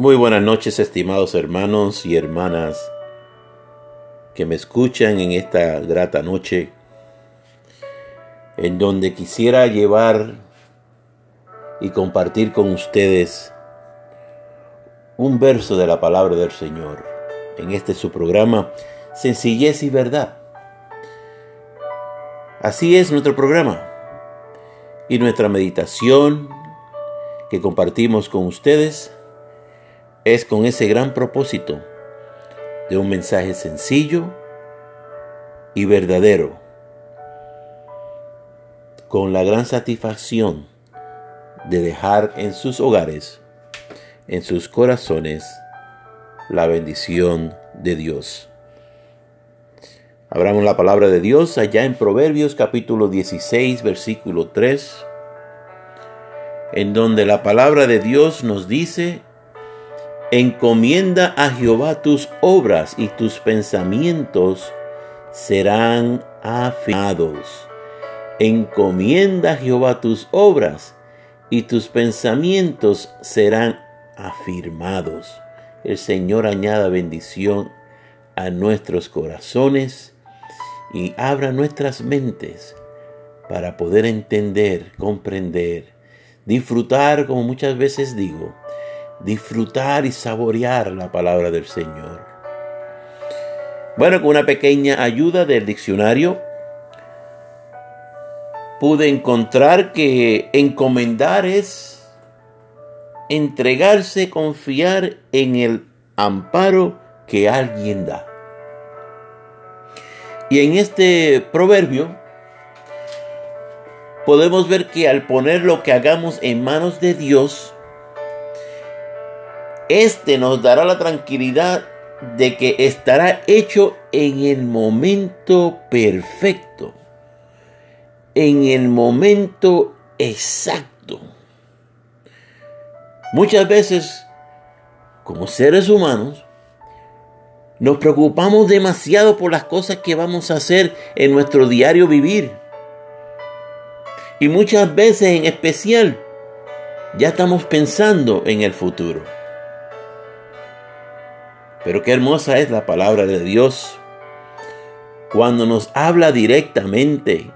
Muy buenas noches, estimados hermanos y hermanas que me escuchan en esta grata noche, en donde quisiera llevar y compartir con ustedes un verso de la palabra del Señor. En este su programa, Sencillez y Verdad. Así es nuestro programa y nuestra meditación que compartimos con ustedes es con ese gran propósito de un mensaje sencillo y verdadero, con la gran satisfacción de dejar en sus hogares, en sus corazones, la bendición de Dios. Abramos la palabra de Dios allá en Proverbios capítulo 16, versículo 3, en donde la palabra de Dios nos dice, Encomienda a Jehová tus obras y tus pensamientos serán afirmados. Encomienda a Jehová tus obras y tus pensamientos serán afirmados. El Señor añada bendición a nuestros corazones y abra nuestras mentes para poder entender, comprender, disfrutar, como muchas veces digo, disfrutar y saborear la palabra del Señor. Bueno, con una pequeña ayuda del diccionario, pude encontrar que encomendar es entregarse, confiar en el amparo que alguien da. Y en este proverbio podemos ver que al poner lo que hagamos en manos de Dios, este nos dará la tranquilidad de que estará hecho en el momento perfecto, en el momento exacto. Muchas veces, como seres humanos, nos preocupamos demasiado por las cosas que vamos a hacer en nuestro diario vivir. Y muchas veces en especial, ya estamos pensando en el futuro. Pero qué hermosa es la palabra de Dios cuando nos habla directamente,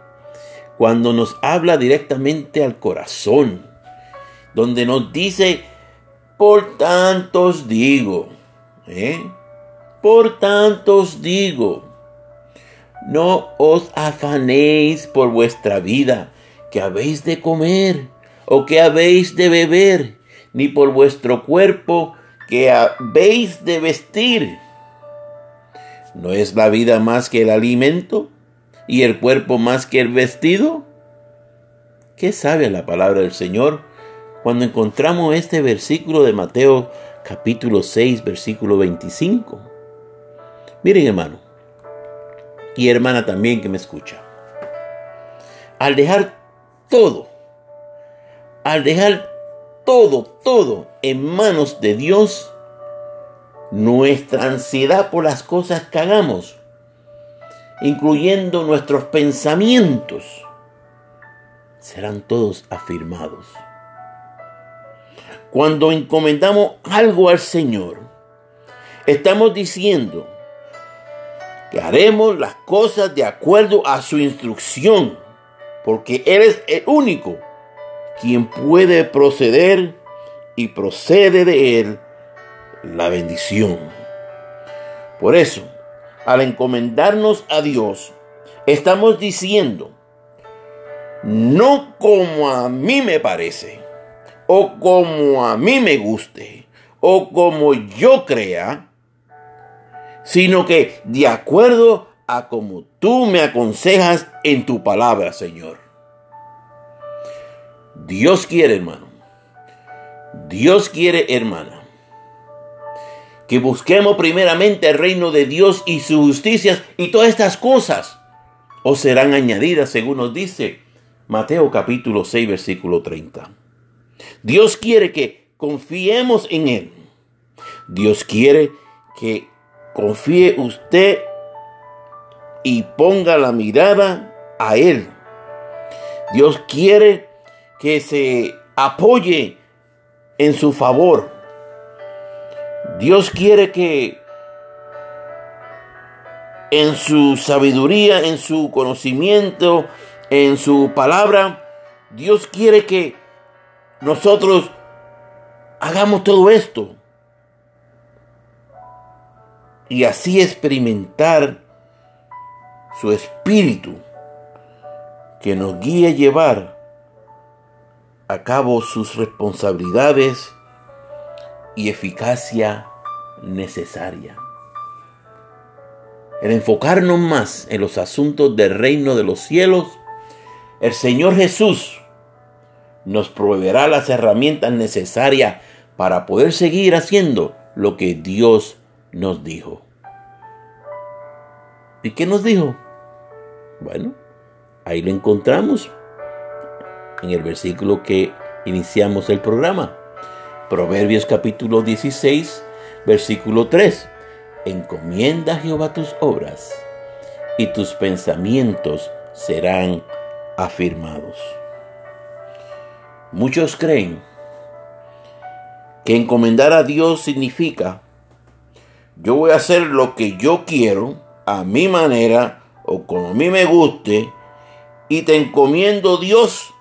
cuando nos habla directamente al corazón, donde nos dice, por tanto os digo, ¿eh? por tanto os digo, no os afanéis por vuestra vida, que habéis de comer o que habéis de beber, ni por vuestro cuerpo, que habéis de vestir. ¿No es la vida más que el alimento y el cuerpo más que el vestido? ¿Qué sabe la palabra del Señor cuando encontramos este versículo de Mateo capítulo 6, versículo 25? Miren hermano, y hermana también que me escucha, al dejar todo, al dejar todo, todo en manos de Dios, nuestra ansiedad por las cosas que hagamos, incluyendo nuestros pensamientos, serán todos afirmados. Cuando encomendamos algo al Señor, estamos diciendo que haremos las cosas de acuerdo a su instrucción, porque Él es el único quien puede proceder y procede de él la bendición. Por eso, al encomendarnos a Dios, estamos diciendo, no como a mí me parece, o como a mí me guste, o como yo crea, sino que de acuerdo a como tú me aconsejas en tu palabra, Señor. Dios quiere, hermano. Dios quiere, hermana. Que busquemos primeramente el reino de Dios y su justicia y todas estas cosas os serán añadidas, según nos dice Mateo capítulo 6, versículo 30. Dios quiere que confiemos en Él. Dios quiere que confíe usted y ponga la mirada a Él. Dios quiere que se apoye en su favor. Dios quiere que en su sabiduría, en su conocimiento, en su palabra, Dios quiere que nosotros hagamos todo esto y así experimentar su espíritu que nos guíe a llevar a cabo sus responsabilidades y eficacia necesaria. El enfocarnos más en los asuntos del reino de los cielos, el Señor Jesús nos proveerá las herramientas necesarias para poder seguir haciendo lo que Dios nos dijo. ¿Y qué nos dijo? Bueno, ahí lo encontramos en el versículo que iniciamos el programa. Proverbios capítulo 16, versículo 3. Encomienda a Jehová tus obras y tus pensamientos serán afirmados. Muchos creen que encomendar a Dios significa yo voy a hacer lo que yo quiero, a mi manera o como a mí me guste, y te encomiendo Dios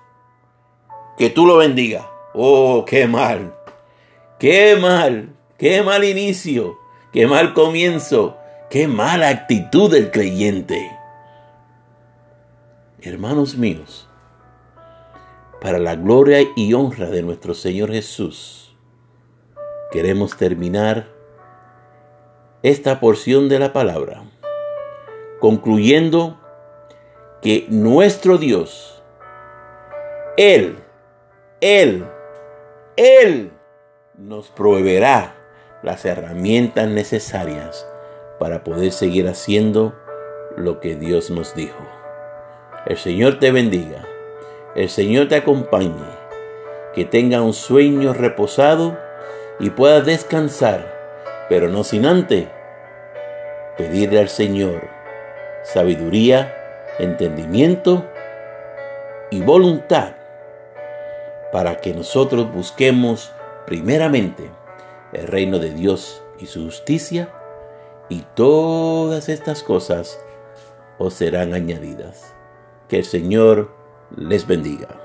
que tú lo bendiga. Oh, qué mal, qué mal, qué mal inicio, qué mal comienzo, qué mala actitud del creyente. Hermanos míos, para la gloria y honra de nuestro Señor Jesús, queremos terminar esta porción de la palabra, concluyendo que nuestro Dios, Él, Él, Él nos proveerá las herramientas necesarias para poder seguir haciendo lo que Dios nos dijo. El Señor te bendiga, el Señor te acompañe, que tenga un sueño reposado y puedas descansar pero no sin antes pedirle al Señor sabiduría, entendimiento y voluntad para que nosotros busquemos primeramente el reino de Dios y su justicia y todas estas cosas os serán añadidas. Que el Señor les bendiga.